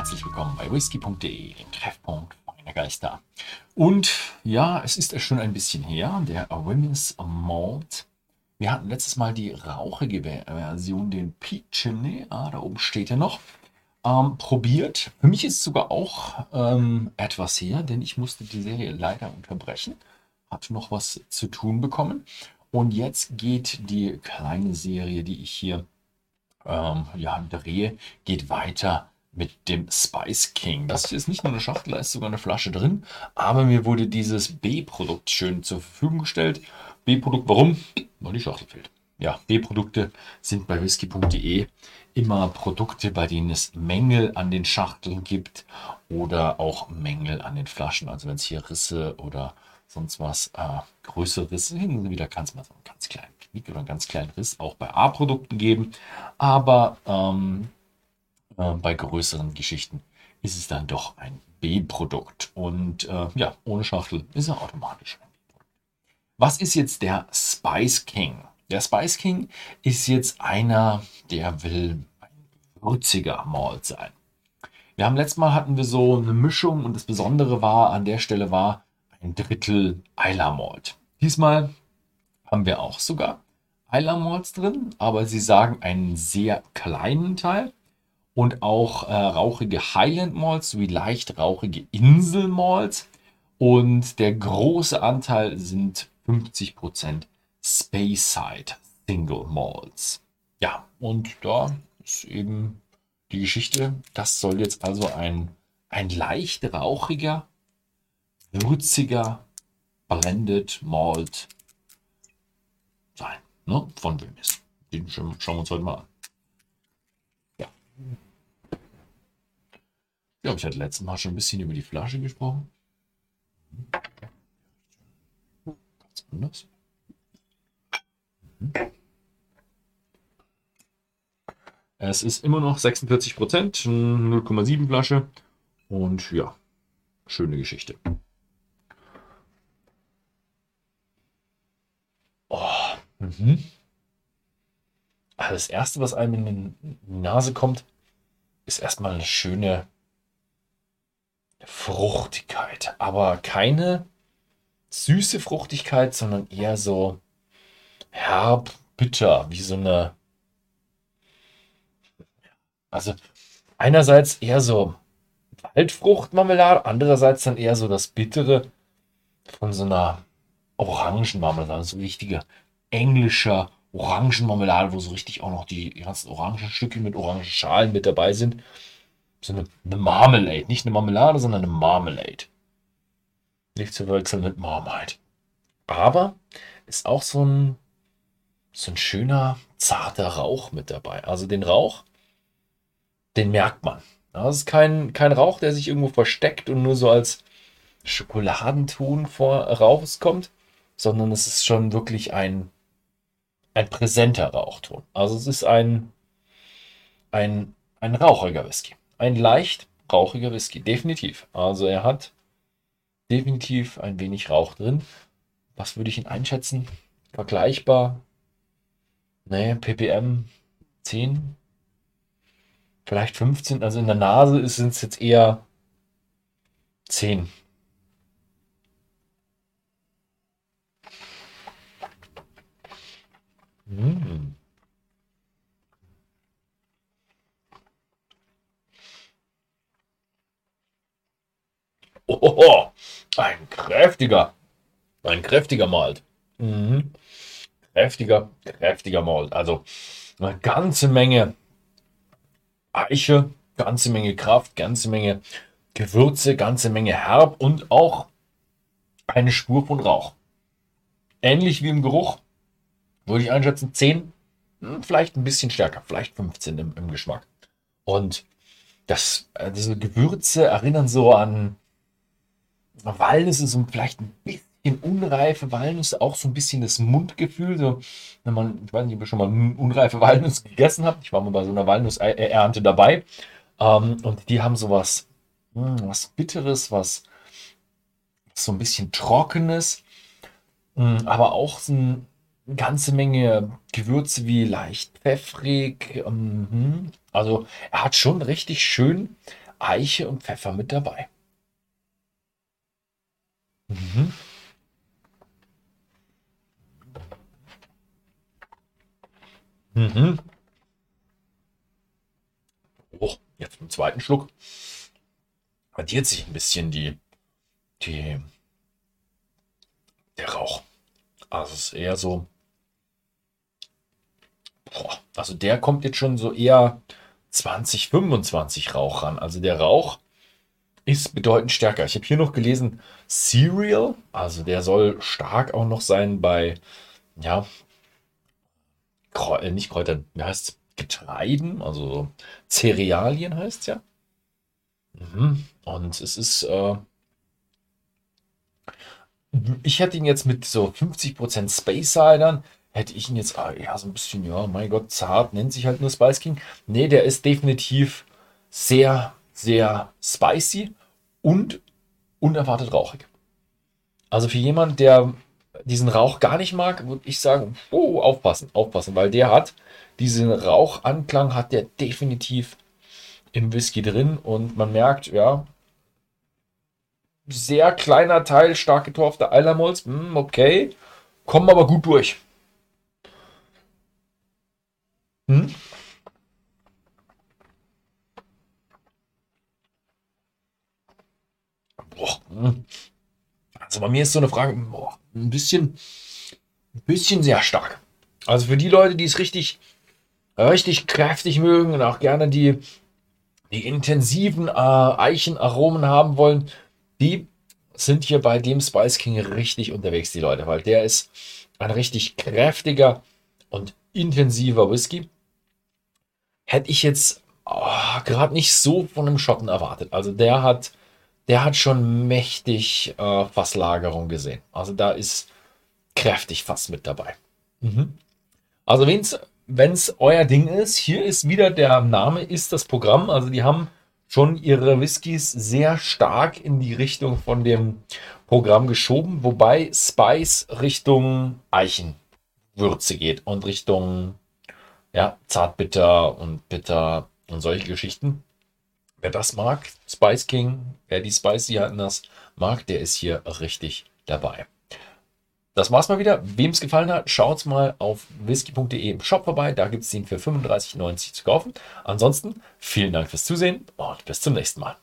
herzlich willkommen bei whisky.de, dem Treffpunkt meiner Geister. Und ja, es ist schon ein bisschen her, der Women's Malt. Wir hatten letztes Mal die rauchige Version, den Chimney, ah, da oben steht er noch, ähm, probiert. Für mich ist es sogar auch ähm, etwas her, denn ich musste die Serie leider unterbrechen, hatte noch was zu tun bekommen. Und jetzt geht die kleine Serie, die ich hier ähm, ja, drehe, geht weiter mit dem Spice King. Das ist nicht nur eine Schachtel, da ist sogar eine Flasche drin. Aber mir wurde dieses B-Produkt schön zur Verfügung gestellt. B-Produkt, warum? Weil die Schachtel fehlt. Ja, B-Produkte sind bei whisky.de immer Produkte, bei denen es Mängel an den Schachteln gibt oder auch Mängel an den Flaschen. Also wenn es hier Risse oder sonst was, äh, größere Risse, hin wieder kann es mal so einen ganz kleinen Knick oder einen ganz kleinen Riss auch bei A-Produkten geben. Aber ähm, äh, bei größeren Geschichten ist es dann doch ein B-Produkt. Und äh, ja, ohne Schachtel ist er automatisch ein B-Produkt. Was ist jetzt der Spice King? Der Spice King ist jetzt einer, der will ein würziger Malt sein. Wir haben letztes Mal hatten wir so eine Mischung und das Besondere war an der Stelle war ein Drittel Isla Malt. Diesmal haben wir auch sogar Isla Malts drin, aber sie sagen einen sehr kleinen Teil und auch äh, rauchige Highland Malts sowie leicht rauchige Insel Malts. Und der große Anteil sind 50% Speyside Single Malts. Ja, und da ist eben die Geschichte. Das soll jetzt also ein, ein leicht rauchiger, würziger Blended Malt sein. Ne? Von wem ist. Den schauen wir uns heute mal an. Ja, ich hatte letztes Mal schon ein bisschen über die Flasche gesprochen. Ganz anders. Mhm. Es ist immer noch 46 Prozent, 0,7 Flasche. Und ja, schöne Geschichte. Oh, mhm. Also das erste, was einem in die Nase kommt, ist erstmal eine schöne Fruchtigkeit, aber keine süße Fruchtigkeit, sondern eher so herb, bitter, wie so eine. Also einerseits eher so Waldfruchtmarmelade, andererseits dann eher so das Bittere von so einer Orangenmarmelade, so richtige englischer Orangenmarmelade, wo so richtig auch noch die ganzen Orangenstücke mit Orangenschalen mit dabei sind so eine, eine Marmelade. Nicht eine Marmelade, sondern eine Marmelade. Nicht zu wechseln mit Marmite. Aber ist auch so ein, so ein schöner, zarter Rauch mit dabei. Also den Rauch, den merkt man. Das ist kein, kein Rauch, der sich irgendwo versteckt und nur so als Schokoladenton vor rauskommt, sondern es ist schon wirklich ein, ein präsenter Rauchton. Also es ist ein, ein, ein rauchiger Whisky ein leicht rauchiger Whisky, definitiv. Also er hat definitiv ein wenig Rauch drin. Was würde ich ihn einschätzen? Vergleichbar. Ne, ppm 10, vielleicht 15. Also in der Nase sind es jetzt eher 10. Mmh. Oh, ein kräftiger, ein kräftiger Malt. Mhm. Kräftiger, kräftiger Malt. Also eine ganze Menge Eiche, ganze Menge Kraft, ganze Menge Gewürze, ganze Menge Herb und auch eine Spur von Rauch. Ähnlich wie im Geruch, würde ich einschätzen, 10, hm, vielleicht ein bisschen stärker, vielleicht 15 im, im Geschmack. Und das, äh, diese Gewürze erinnern so an Walnüsse so vielleicht ein bisschen unreife Walnüsse, auch so ein bisschen das Mundgefühl. So, wenn man, ich weiß nicht, ob ihr schon mal unreife Walnüsse gegessen habt. Ich war mal bei so einer Walnussernte dabei. Ähm, und die haben sowas, mh, hm, was Bitteres, was so ein bisschen Trockenes, mh, hm, aber auch so eine ganze Menge Gewürze wie leicht pfeffrig. Mh. Also er hat schon richtig schön Eiche und Pfeffer mit dabei. Mhm. Mhm. Oh, jetzt im zweiten Schluck addiert sich ein bisschen die, die, der Rauch. Also es ist eher so. Boah, also der kommt jetzt schon so eher 20, 25 Rauch ran. Also der Rauch ist bedeutend stärker. Ich habe hier noch gelesen Cereal, also der soll stark auch noch sein bei, ja, Kräu äh, nicht Kräutern, wie heißt? Getreiden, also Cerealien heißt es ja. Mhm. Und es ist, äh, ich hätte ihn jetzt mit so 50% Space Sidern, hätte ich ihn jetzt, ah, ja, so ein bisschen, ja, mein Gott, zart, nennt sich halt nur Spice King. Nee, der ist definitiv sehr, sehr spicy und unerwartet rauchig. Also für jemanden, der diesen Rauch gar nicht mag, würde ich sagen, oh, aufpassen, aufpassen, weil der hat diesen Rauchanklang hat der definitiv im Whisky drin und man merkt, ja, sehr kleiner Teil stark getorfter Eilermolz, hm, okay, kommen aber gut durch. Hm? Boah, hm. Also bei mir ist so eine Frage, boah, ein bisschen, ein bisschen sehr stark. Also für die Leute, die es richtig, richtig kräftig mögen und auch gerne die, die intensiven äh, Eichenaromen haben wollen, die sind hier bei dem Spice King richtig unterwegs, die Leute, weil der ist ein richtig kräftiger und intensiver Whisky. Hätte ich jetzt oh, gerade nicht so von einem Schotten erwartet. Also der hat der hat schon mächtig äh, Fasslagerung gesehen. Also da ist kräftig Fass mit dabei. Mhm. Also wenn es euer Ding ist, hier ist wieder der Name, ist das Programm. Also die haben schon ihre Whiskys sehr stark in die Richtung von dem Programm geschoben, wobei Spice Richtung Eichenwürze geht und Richtung ja, Zartbitter und Bitter und solche Geschichten. Wer das mag, Spice King, wer die Spicy das mag, der ist hier richtig dabei. Das war's mal wieder. Wem es gefallen hat, schaut mal auf whisky.de im Shop vorbei. Da gibt es ihn für 35,90 zu kaufen. Ansonsten vielen Dank fürs Zusehen und bis zum nächsten Mal.